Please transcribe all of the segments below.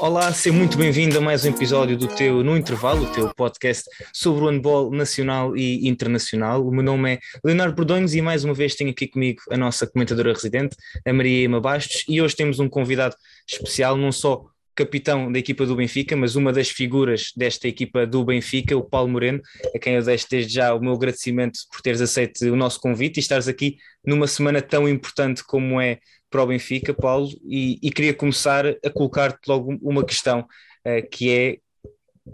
Olá, seja muito bem-vindo a mais um episódio do teu No Intervalo, o teu podcast sobre o handball nacional e internacional. O meu nome é Leonardo Bordões e mais uma vez tenho aqui comigo a nossa comentadora residente, a Maria Ema Bastos, e hoje temos um convidado especial, não só capitão da equipa do Benfica, mas uma das figuras desta equipa do Benfica, o Paulo Moreno, a quem eu deixo desde já o meu agradecimento por teres aceito o nosso convite e estares aqui numa semana tão importante como é para o Benfica, Paulo, e, e queria começar a colocar-te logo uma questão, uh, que é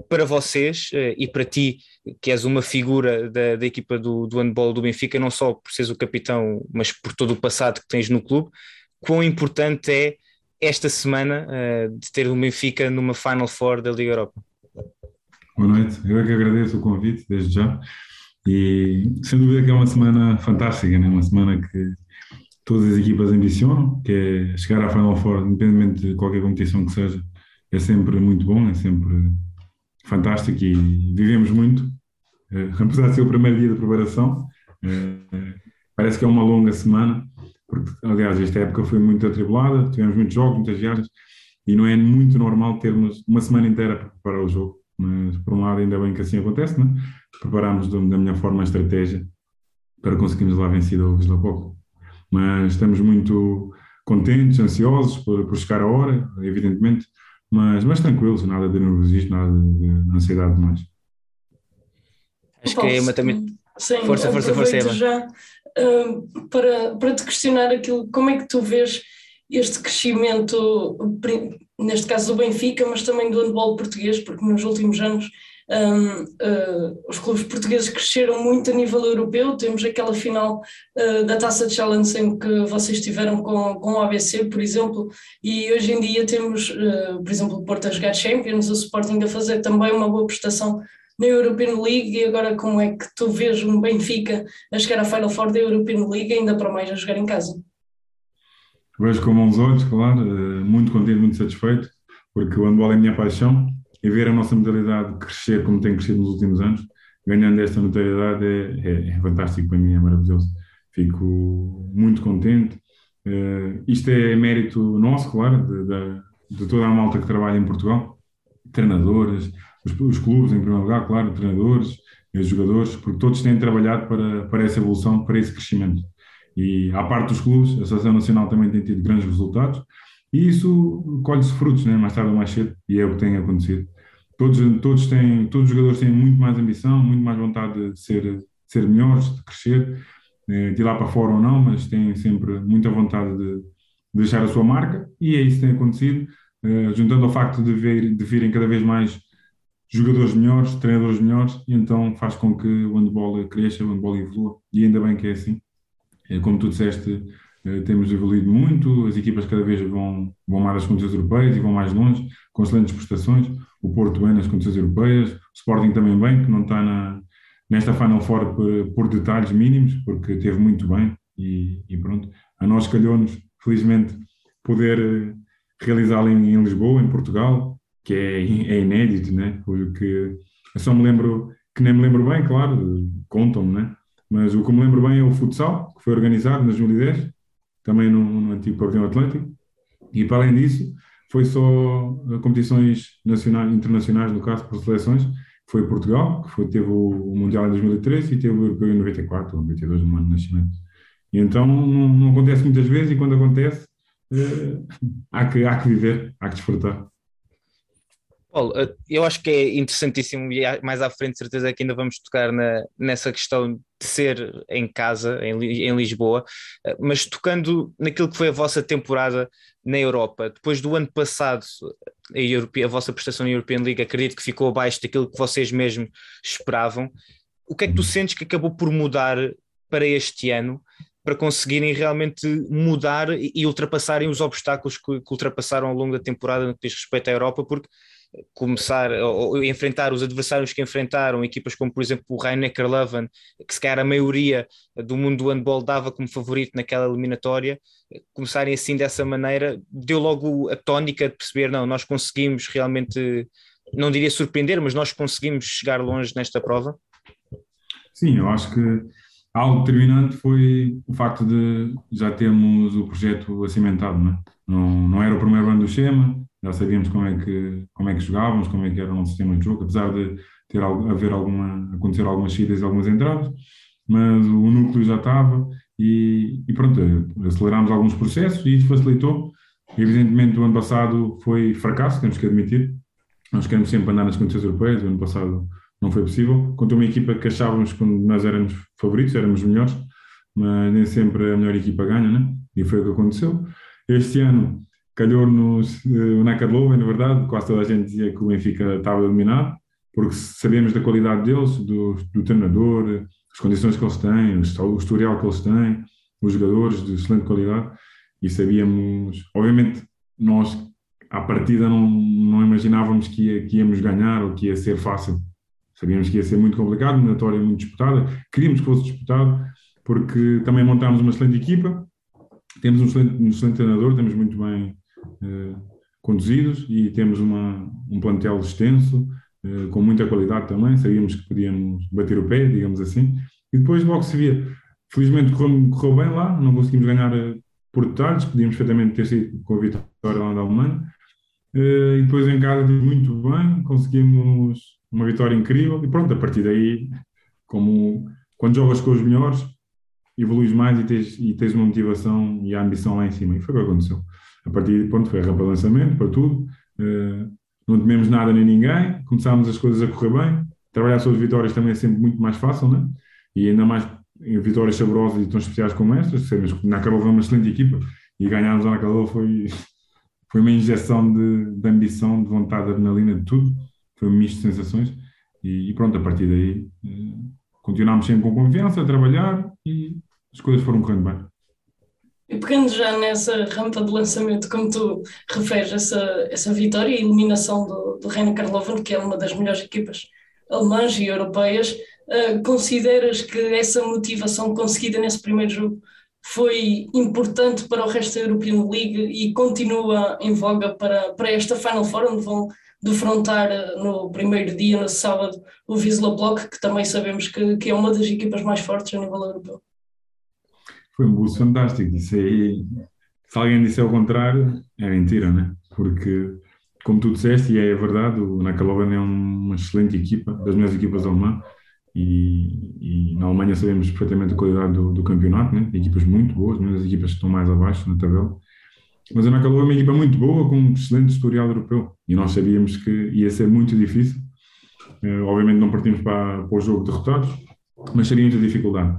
para vocês uh, e para ti, que és uma figura da, da equipa do, do handball do Benfica, não só por seres o capitão, mas por todo o passado que tens no clube, quão importante é esta semana uh, de ter o Benfica numa Final Four da Liga Europa? Boa noite, eu é que agradeço o convite desde já e sem dúvida que é uma semana fantástica, né? uma semana que todas as equipas ambicionam, que é chegar à Final Four, independentemente de qualquer competição que seja, é sempre muito bom, é sempre fantástico e vivemos muito. Uh, apesar de ser o primeiro dia de preparação, uh, parece que é uma longa semana, porque, aliás, esta época foi muito atribulada, tivemos muitos jogos, muitas viagens, e não é muito normal termos uma semana inteira para preparar o jogo. Mas, por um lado, ainda bem que assim acontece, né? da melhor forma a estratégia para conseguirmos lá vencido o Vila Pouco mas estamos muito contentes, ansiosos por, por chegar a hora, evidentemente, mas, mas tranquilos, nada de nervosismo, nada de, ansiedade demais. Acho que é uma também. Sim, força, força, força, Eva. já uh, para, para te questionar aquilo, como é que tu vês este crescimento, neste caso do Benfica, mas também do handball português, porque nos últimos anos um, uh, os clubes portugueses cresceram muito a nível europeu. Temos aquela final uh, da Taça de Challenge em que vocês estiveram com, com o ABC, por exemplo, e hoje em dia temos, uh, por exemplo, o Porto a jogar Champions, o Sporting a fazer também uma boa prestação na European League e agora como é que tu vês um Benfica a chegar à Final Four da European League ainda para mais a jogar em casa? Vejo com bons olhos, claro, muito contente, muito satisfeito, porque o handball é a minha paixão e ver a nossa modalidade crescer como tem crescido nos últimos anos, ganhando esta notoriedade é, é, é fantástico para mim, é maravilhoso. Fico muito contente. Uh, isto é mérito nosso, claro, de, de, de, toda a malta que trabalha em Portugal, treinadores, os, os, clubes em primeiro lugar, claro, treinadores, os jogadores, porque todos têm trabalhado para, para essa evolução, para esse crescimento. E à parte dos clubes, a Associação Nacional também tem tido grandes resultados e isso colhe-se frutos, né? mais tarde ou mais cedo, e é o que tem acontecido todos, todos, têm, todos os jogadores têm muito mais ambição, muito mais vontade de ser, de ser melhores, de crescer, eh, de ir lá para fora ou não, mas têm sempre muita vontade de, de deixar a sua marca. E é isso que tem acontecido, eh, juntando ao facto de, ver, de virem cada vez mais jogadores melhores, treinadores melhores, e então faz com que o handball cresça, o handball evolua, e ainda bem que é assim. Eh, como tu disseste, temos evoluído muito, as equipas cada vez vão, vão mais às contas europeias e vão mais longe, com excelentes prestações o Porto bem nas competições europeias, o Sporting também bem, que não está na, nesta Final Four por, por, detalhes mínimos, porque teve muito bem e, e pronto. A nós calhou-nos, felizmente, poder eh, realizá-lo em, em, Lisboa, em Portugal, que é, é inédito, né? Porque eu só me lembro, que nem me lembro bem, claro, contam-me, né? Mas o que me lembro bem é o futsal, que foi organizado em 2010, também no, no antigo Pavilhão Atlântico, e para além disso, foi só eh, competições nacionais, internacionais, no caso, por seleções, foi Portugal, que foi, teve o Mundial em 2013 e teve o Europeu em 94 ou 92, no ano de nascimento. E então não, não, acontece muitas vezes e quando acontece eh, há, que, há que viver, há que desfrutar. Paulo, eu acho que é interessantíssimo e mais à frente, certeza que ainda vamos tocar na, nessa questão de ser em casa, em, em Lisboa, eh, mas tocando naquilo que foi a vossa temporada na Europa, depois do ano passado, a, Europe, a vossa prestação na European League, acredito que ficou abaixo daquilo que vocês mesmo esperavam. O que é que tu sentes que acabou por mudar para este ano? para conseguirem realmente mudar e ultrapassarem os obstáculos que, que ultrapassaram ao longo da temporada no que diz respeito à Europa, porque começar ou, enfrentar os adversários que enfrentaram, equipas como por exemplo o Rhein-Neckar Leuven, que se calhar a maioria do mundo do handball dava como favorito naquela eliminatória, começarem assim dessa maneira, deu logo a tónica de perceber, não, nós conseguimos realmente, não diria surpreender, mas nós conseguimos chegar longe nesta prova? Sim, eu acho que algo determinante foi o facto de já termos o projeto acimentado, não, é? não, não era o primeiro ano do Schema, já sabíamos como é que, como é que jogávamos, como é que era o nosso sistema de jogo, apesar de ter haver alguma, acontecer algumas saídas e algumas entradas, mas o núcleo já estava e, e pronto, acelerámos alguns processos e isso facilitou. Evidentemente, o ano passado foi fracasso, temos que admitir. Nós queremos sempre andar nas condições europeias, o ano passado não foi possível. Contra uma equipa que achávamos que nós éramos favoritos, éramos melhores, mas nem sempre a melhor equipa ganha, né? E foi o que aconteceu. Este ano calhou-nos uh, o Nakarlova, na verdade, quase toda a gente dizia que o Benfica estava eliminado, porque sabemos da qualidade deles, do, do treinador, as condições que eles têm, o historial que eles têm, os jogadores de excelente qualidade, e sabíamos, obviamente, nós à partida não, não imaginávamos que, ia, que íamos ganhar ou que ia ser fácil. Sabíamos que ia ser muito complicado, uma muito disputada, queríamos que fosse disputado, porque também montámos uma excelente equipa, temos um excelente, um excelente treinador, temos muito bem eh, conduzidos e temos uma, um plantel extenso, eh, com muita qualidade também, sabíamos que podíamos bater o pé, digamos assim, e depois logo se via. Felizmente correu, correu bem lá, não conseguimos ganhar eh, por detalhes, podíamos perfeitamente ter sido com a vitória lá da Alemanha, e depois em casa muito bem, conseguimos uma vitória incrível, e pronto, a partir daí, como quando jogas com os melhores, evoluís mais e tens, e tens uma motivação e a ambição lá em cima, e foi o que aconteceu. A partir de ponto foi para lançamento, para tudo, não tememos nada nem ninguém, começámos as coisas a correr bem. Trabalhar sobre vitórias também é sempre muito mais fácil, né? E ainda mais em vitórias saborosas e tão especiais como estas. Na Carol foi uma excelente equipa e ganharmos na Carol foi, foi uma injeção de, de ambição, de vontade, de adrenalina, de tudo. Foi um misto de sensações. E, e pronto, a partir daí eh, continuámos sempre com confiança a trabalhar e as coisas foram correndo bem. E pegando já nessa rampa de lançamento, como tu referes, essa, essa vitória e eliminação do, do Reino Karlovan, que é uma das melhores equipas alemãs e europeias, uh, consideras que essa motivação conseguida nesse primeiro jogo foi importante para o resto da European League e continua em voga para, para esta Final Four, onde vão defrontar uh, no primeiro dia, no sábado, o Wisla Block, que também sabemos que, que é uma das equipas mais fortes a nível europeu? Foi um buço fantástico. Isso aí, se alguém disser o contrário, é mentira, né? Porque, como tu disseste, e é verdade, o Nakalovan é uma excelente equipa, das melhores equipas alemãs, e, e, na Alemanha sabemos perfeitamente a qualidade do, do campeonato, né? equipas muito boas, mesmo as equipas que estão mais abaixo na tabela. Mas a Nakalovan é uma equipa muito boa, com um excelente historial europeu, e nós sabíamos que ia ser muito difícil. Uh, obviamente não partimos para, para o jogo derrotados, mas seria muita dificuldade.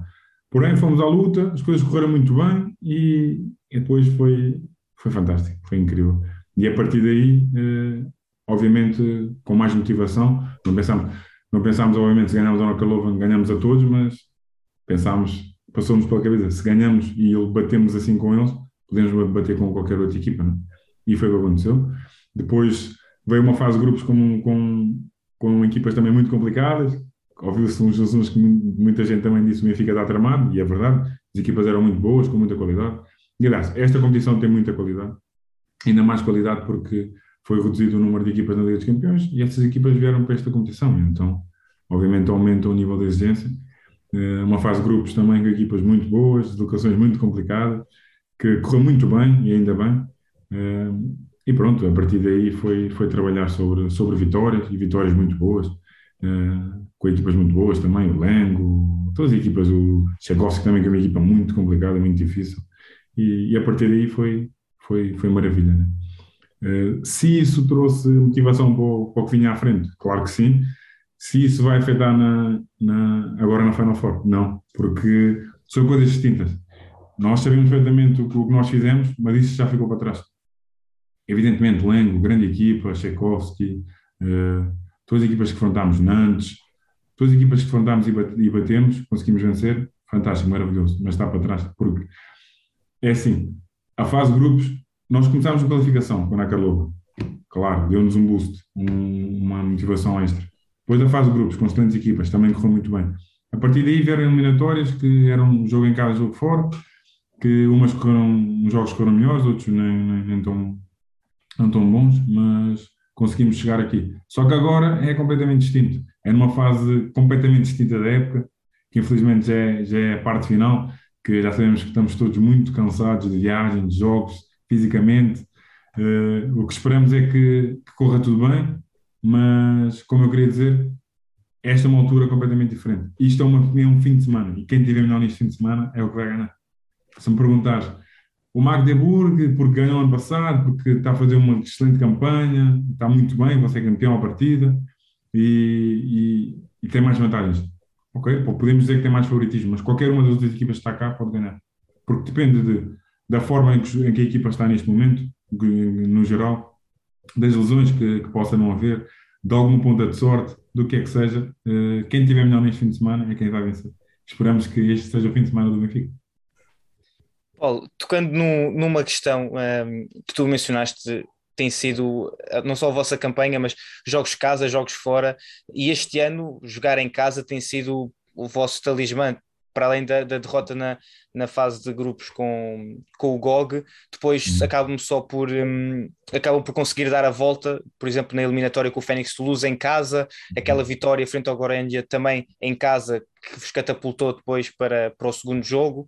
Porém, fomos à luta, as coisas correram muito bem e, e depois foi, foi fantástico, foi incrível. E a partir daí, eh, obviamente, com mais motivação, não pensámos, não obviamente, se ganhámos a Nocalovan, ganhamos a todos, mas pensámos, passou-nos pela cabeça, se ganhamos e batemos assim com eles, podemos bater com qualquer outra equipa, não? É? E foi o que aconteceu. Depois veio uma fase de grupos com, com, com equipas também muito complicadas, ouviu-se uns assuntos que muita gente também disse que o Benfica está tramado, e é verdade, as equipas eram muito boas, com muita qualidade. E aliás, esta competição tem muita qualidade, ainda mais qualidade porque foi reduzido o número de equipas na Liga dos Campeões e estas equipas vieram para esta competição, então, obviamente, aumenta o nível de exigência. Eh, uma fase de grupos também com equipas muito boas, locações muito complicadas, que correu muito bem e ainda bem. E pronto, a partir daí foi, foi trabalhar sobre, sobre vitórias e vitórias muito boas. Com equipas muito boas também, o Lengo, todas as equipas, o Tchaikovsky também, que é uma equipa muito complicada, muito difícil, e, e a partir daí foi, foi, foi maravilha. Né? Se isso trouxe motivação para o, para o, que vinha à frente, claro que sim. Se isso vai afetar na, na, agora na Final Four, não, porque são coisas distintas. Nós sabemos perfeitamente o que, nós fizemos, mas isso já ficou para trás. Evidentemente, Lengo, grande equipa, Tchaikovsky, uh, todas as equipas que enfrentámos, Nantes, Todas as equipas que enfrentámos e batemos, conseguimos vencer, fantástico, maravilhoso, mas está para trás, porque é assim, a fase de grupos, nós começámos a qualificação com a Carloba, claro, deu-nos um boost, um, uma motivação extra. Depois da fase de grupos, com excelentes equipas, também correu muito bem. A partir daí vieram eliminatórias que eram um jogo em casa, jogo fora, que umas correram, uns jogos correram melhores, outros nem, nem, nem tão, não tão bons, mas conseguimos chegar aqui. Só que agora é completamente distinto. É numa fase completamente distinta da época, que infelizmente já é, já é a parte final, que já sabemos que estamos todos muito cansados de viagem, de jogos, fisicamente. Uh, o que esperamos é que, que, corra tudo bem, mas, como eu queria dizer, esta é uma altura completamente diferente. Isto é, uma, é um fim de semana, e quem tiver melhor neste fim de semana é o que vai ganhar. Se me perguntares, o Magdeburg, porque ganhou ano passado, porque está a fazer uma excelente campanha, está muito bem, você é campeão à partida e, e, e tem mais vantagens. Ok? Podemos dizer que tem mais favoritismo, mas qualquer uma das outras equipas que está cá pode ganhar. Porque depende de, da forma em que, em que, a equipa está neste momento, no geral, das lesões que, que possa não haver, de alguma ponta de sorte, do que é que seja. Eh, quem tiver melhor neste fim de semana é quem vai vencer. Esperamos que este seja o fim de semana do Benfica. Paulo, tocando numa questão um, que tu mencionaste, tem sido eh, não só a vossa campanha, mas jogos casa, jogos fora, e este ano jogar em casa tem sido o vosso talismã, para além da, da derrota na, na fase de grupos com, com o GOG, depois uhum. acabam só por um, acabam por conseguir dar a volta, por exemplo, na eliminatória com o Fênix Toulouse em casa, uhum. aquela vitória frente ao Gorendia também em casa, que vos catapultou depois para, para o segundo jogo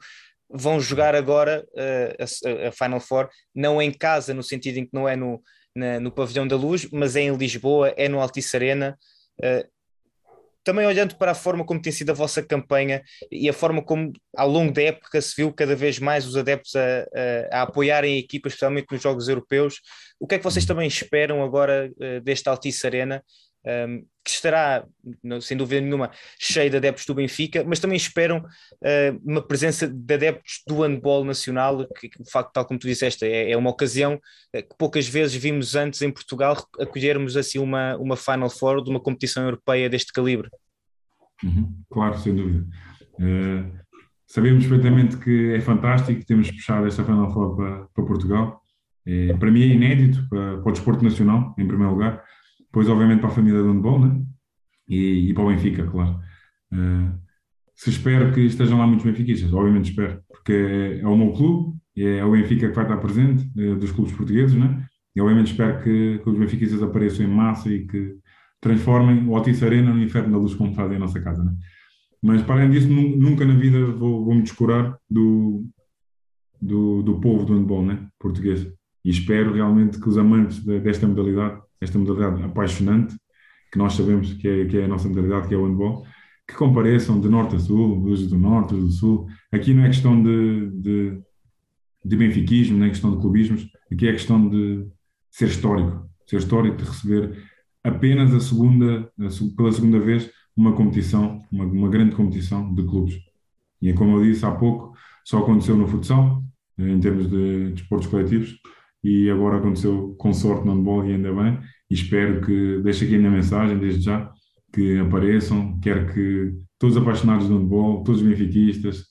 vão jogar agora uh, a, a, Final Four, não em casa, no sentido em que não é no, na, no Pavilhão da Luz, mas é em Lisboa, é no Altice Arena. Uh, também olhando para a forma como tem sido a vossa campanha e a forma como ao longo da época se viu cada vez mais os adeptos a, a, a apoiarem a equipa, especialmente nos jogos europeus, o que é que vocês também esperam agora uh, deste Altice Arena? Um, que estará, sem dúvida nenhuma, cheio de adeptos do Benfica, mas também esperam uh, uma presença de adeptos do handball nacional, que, de facto, tal como tu disseste, é, é uma ocasião eh, que poucas vezes vimos antes em Portugal acolhermos assim uma, uma Final Four de uma competição europeia deste calibre. Uhum, claro, sem dúvida. Uh, sabemos perfeitamente que é fantástico, temos puxado esta Final Four para, para Portugal. É, para mim é inédito, para, para o desporto nacional, em primeiro lugar depois, obviamente, para a família do handball, né? E, e para o Benfica, claro. Uh, se espero que estejam lá muitos benfiquistas, obviamente espero, porque é, é o meu clube, é o Benfica que vai estar presente, é, dos clubes portugueses, né? E obviamente espero que, que os benfiquistas apareçam em massa e que transformem o Altice Arena no inferno da luz como fazem a nossa casa, né? Mas para além disso, nunca na vida vou, vou me descurar do, do, do povo do handball né? português. E espero realmente que os amantes de, desta modalidade esta modalidade apaixonante, que nós sabemos que é, que é a nossa modalidade, que é o handball, que compareçam de norte a sul, dos do norte, do sul. Aqui não é questão de, de, de benfiquismo, nem é questão de clubismos, aqui é questão de ser histórico, ser histórico, de receber apenas a segunda, a, pela segunda vez, uma competição, uma, uma grande competição de clubes. E como eu disse há pouco, só aconteceu no futsal, em termos de desportos de coletivos, e agora aconteceu com sorte no handball e ainda bem, e espero que, deixe aqui a minha mensagem desde já, que apareçam, quero que todos os apaixonados do handball, todos os benfiquistas,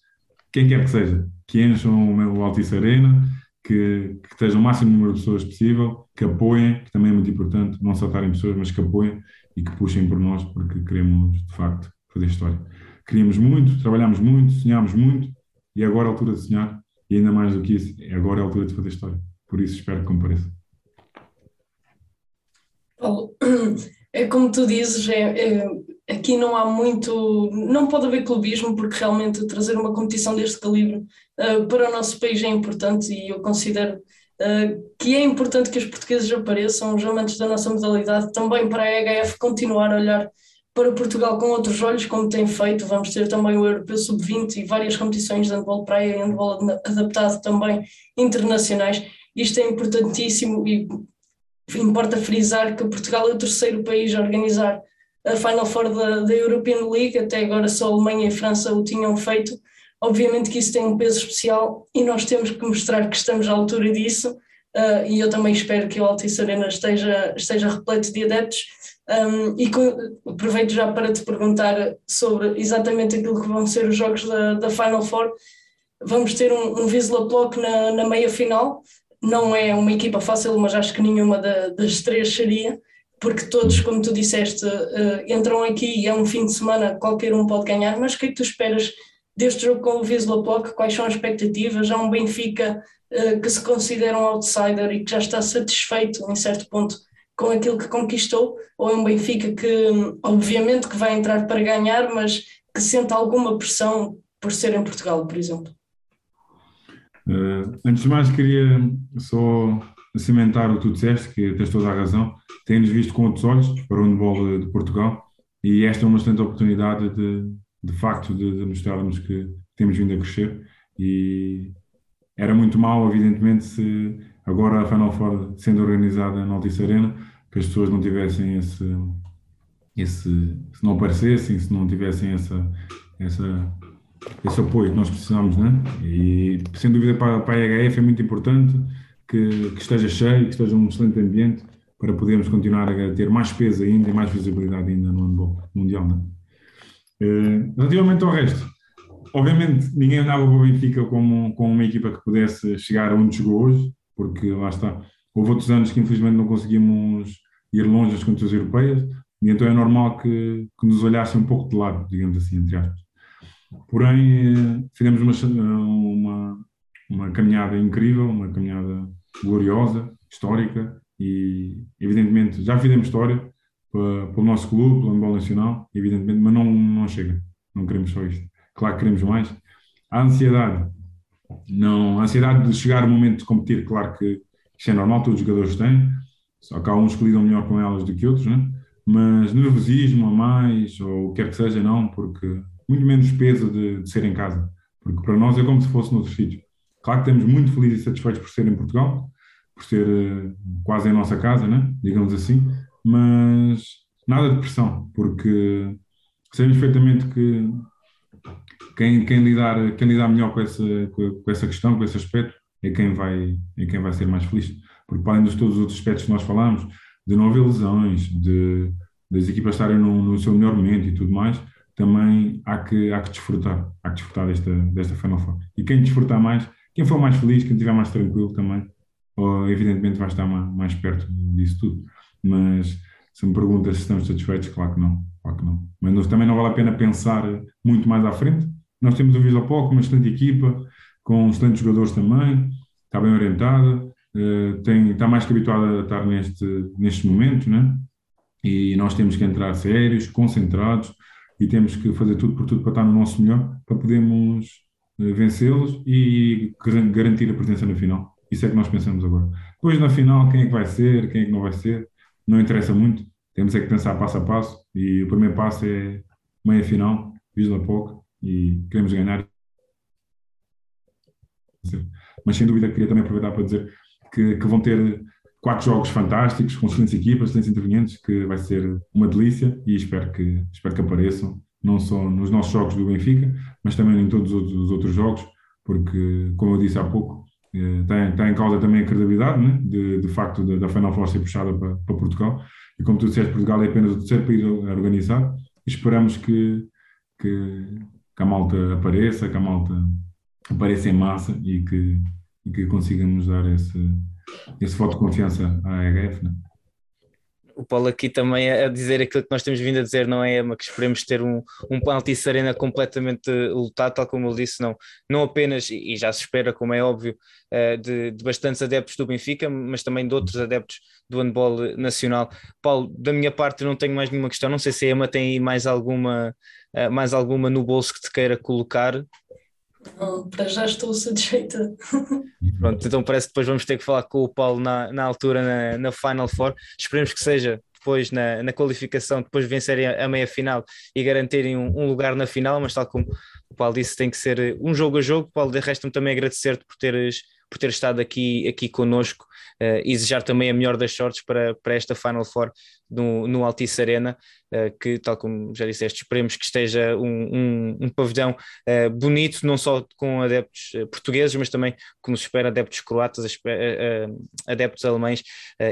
quem quer que seja, que encham o Altice Arena, que, que estejam o máximo número de pessoas possível, que apoiem, que também é muito importante, não só estarem pessoas, mas que apoiem e que puxem por nós, porque queremos, de facto, fazer história. Queríamos muito, trabalhámos muito, sonhámos muito, e agora é a altura de sonhar, e ainda mais do que isso, agora é a altura de fazer história. Por isso espero que compareça. Paulo, é como tu dizes, é, é, aqui não há muito, não pode haver clubismo, porque realmente trazer uma competição deste calibre uh, para o nosso país é importante e eu considero uh, que é importante que os portugueses apareçam, os amantes da nossa modalidade, também para a EHF continuar a olhar para Portugal com outros olhos, como tem feito. Vamos ter também o Europeu Sub-20 e várias competições de handball praia e handball adaptado também internacionais. Isto é importantíssimo e importa frisar que Portugal é o terceiro país a organizar a Final Four da, da European League, até agora só a Alemanha e a França o tinham feito. Obviamente que isso tem um peso especial e nós temos que mostrar que estamos à altura disso. Uh, e eu também espero que o Altice Arena esteja, esteja repleto de adeptos. Um, e com, aproveito já para te perguntar sobre exatamente aquilo que vão ser os jogos da, da Final Four. Vamos ter um, um Wisla Plock na, na meia final, não é uma equipa fácil, mas acho que nenhuma da, das três seria, porque todos, como tu disseste, uh, entram aqui e é um fim de semana, qualquer um pode ganhar, mas o que é que tu esperas deste jogo com o Wisla Plock? Quais são as expectativas? Já um Benfica uh, que se considera um outsider e que já está satisfeito, em certo ponto, com aquilo que conquistou, ou é um Benfica que, obviamente, que vai entrar para ganhar, mas que sente alguma pressão por ser em Portugal, por exemplo? Uh, antes de mais, queria só cimentar o que tu disseste, que tens toda a razão, temos visto com outros olhos para o handball de Portugal e esta é uma excelente oportunidade de, de facto de, de mostrarmos que temos vindo a crescer. E era muito mal, evidentemente, se agora a Final Four sendo organizada na Altice Arena, que as pessoas não tivessem esse, esse se não aparecessem, se não tivessem essa, essa, esse apoio que nós precisamos, né? E sem dúvida para, para a EHF é muito importante que, que esteja cheio, que esteja um excelente ambiente para podermos continuar a ter mais peso ainda e mais visibilidade ainda no handball mundial. Né? Uh, relativamente ao resto, obviamente ninguém andava para o Benfica como, como uma equipa que pudesse chegar onde chegou hoje, porque lá está, houve outros anos que infelizmente não conseguimos ir longe das contas europeias, e então é normal que, que nos olhassem um pouco de lado, digamos assim, entre aspas. Porém, eh, fizemos uma, uma, uma caminhada incrível, uma caminhada gloriosa, histórica, e evidentemente já fizemos história para, para o nosso clube, pelo handball nacional, evidentemente, mas não, não chega, não queremos só isto. Claro que queremos mais. A ansiedade, não, a ansiedade de chegar o momento de competir, claro que isso é normal, todos os jogadores têm, só que há uns que lidam melhor com elas do que outros, né? mas nervosismo a mais, ou o que quer que seja, não, porque muito menos peso de, de ser em casa, porque para nós é como se fosse noutro sítio. Claro que estamos muito felizes e satisfeitos por ser em Portugal, por ser uh, quase em nossa casa, né? digamos assim, mas nada de pressão, porque sabemos perfeitamente que quem, quem, lidar, quem lidar melhor com essa, com essa questão, com esse aspecto, é quem vai, é quem vai ser mais feliz. Porque, para além de todos os outros aspectos que nós falamos, de não haver lesões, de, das equipas estarem no, no, seu melhor momento e tudo mais, também há que, há que desfrutar, há que desfrutar desta, desta Final Four. E quem desfrutar mais, quem for mais feliz, quem estiver mais tranquilo também, evidentemente vai estar mais, mais perto disso tudo. Mas se me perguntas se estamos satisfeitos, claro que não. Claro que não. Mas também não vale a pena pensar muito mais à frente, nós temos o Visopol com uma excelente equipa, com excelentes jogadores também, está bem orientada, uh, tem, está mais que habituada a estar neste, neste momento, né? e nós temos que entrar sérios, concentrados, e temos que fazer tudo por tudo para estar no nosso melhor, para podermos uh, vencê-los e garantir a presença na final. Isso é que nós pensamos agora. Depois, na final, quem é que vai ser, quem é que não vai ser, não interessa muito. Temos é que pensar passo a passo, e o primeiro passo é meia final, Visla Pouco, e queremos ganhar. Mas sem dúvida queria também aproveitar para dizer que, que vão ter quatro jogos fantásticos, com excelentes equipas, excelentes intervenientes, que vai ser uma delícia e espero que, espero que apareçam, não só nos nossos jogos do Benfica, mas também em todos os outros jogos, porque, como eu disse há pouco, está, está em causa também a credibilidade, né? de, de facto, da, Final Four ser puxada para, para Portugal. E como tu disseste, Portugal é apenas o terceiro país a organizar. Esperamos que, que, que a malta apareça, que a malta apareça em massa e que, e que consigamos dar esse, esse voto de confiança à EHF. Né? o Paulo aqui também a dizer aquilo que nós temos vindo a dizer, não é, Emma, que esperemos ter um, um Altice Arena completamente lotado, tal como ele disse, não, não apenas, e já se espera, como é óbvio, eh, de, de bastantes adeptos do Benfica, mas também de outros adeptos do handball nacional. Paulo, da minha parte não tenho mais nenhuma questão, não sei se a Emma tem mais alguma, eh, mais alguma no bolso que te queira colocar. Para já estou satisfeita. Pronto, então parece que depois vamos ter que falar com o Paulo na, na altura, na, na Final Four. Esperemos que seja depois na, na qualificação, depois vencerem a, a meia final e garantirem um, um, lugar na final, mas tal como o Paulo disse, tem que ser um jogo a jogo. Paulo, de resto, também agradecer-te por teres por ter estado aqui, aqui connosco uh, e desejar também a melhor das sortes para, para esta Final Four no, no Altice Arena, uh, que tal como já disseste, esperemos que esteja um, um, um pavilhão uh, bonito, não só com adeptos portugueses, mas também, como se espera, adeptos croatas, adeptos alemães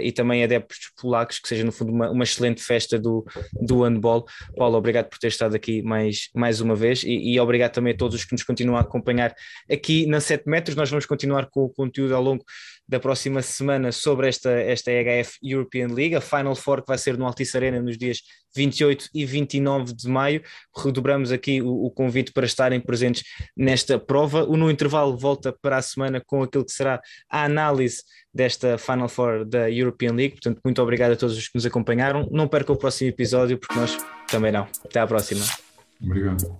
e também adeptos polacos, que seja no fundo uma, uma excelente festa do, do handball. Paulo, obrigado por ter estado aqui mais, mais uma vez e, e obrigado também a todos os que nos continuam a acompanhar aqui na 7 metros. Nós vamos continuar com o conteúdo ao longo da próxima semana sobre esta, esta EHF European League, a Final Four que vai ser no Altice Arena nos dias 28 e 29 de maio. Redobramos aqui o, o, convite para estarem presentes nesta prova. O No Intervalo volta para a semana com aquilo que será a análise desta Final Four da European League. Portanto, muito obrigado a todos os que nos acompanharam. Não percam o próximo episódio, porque nós também não. Até à próxima. Obrigado.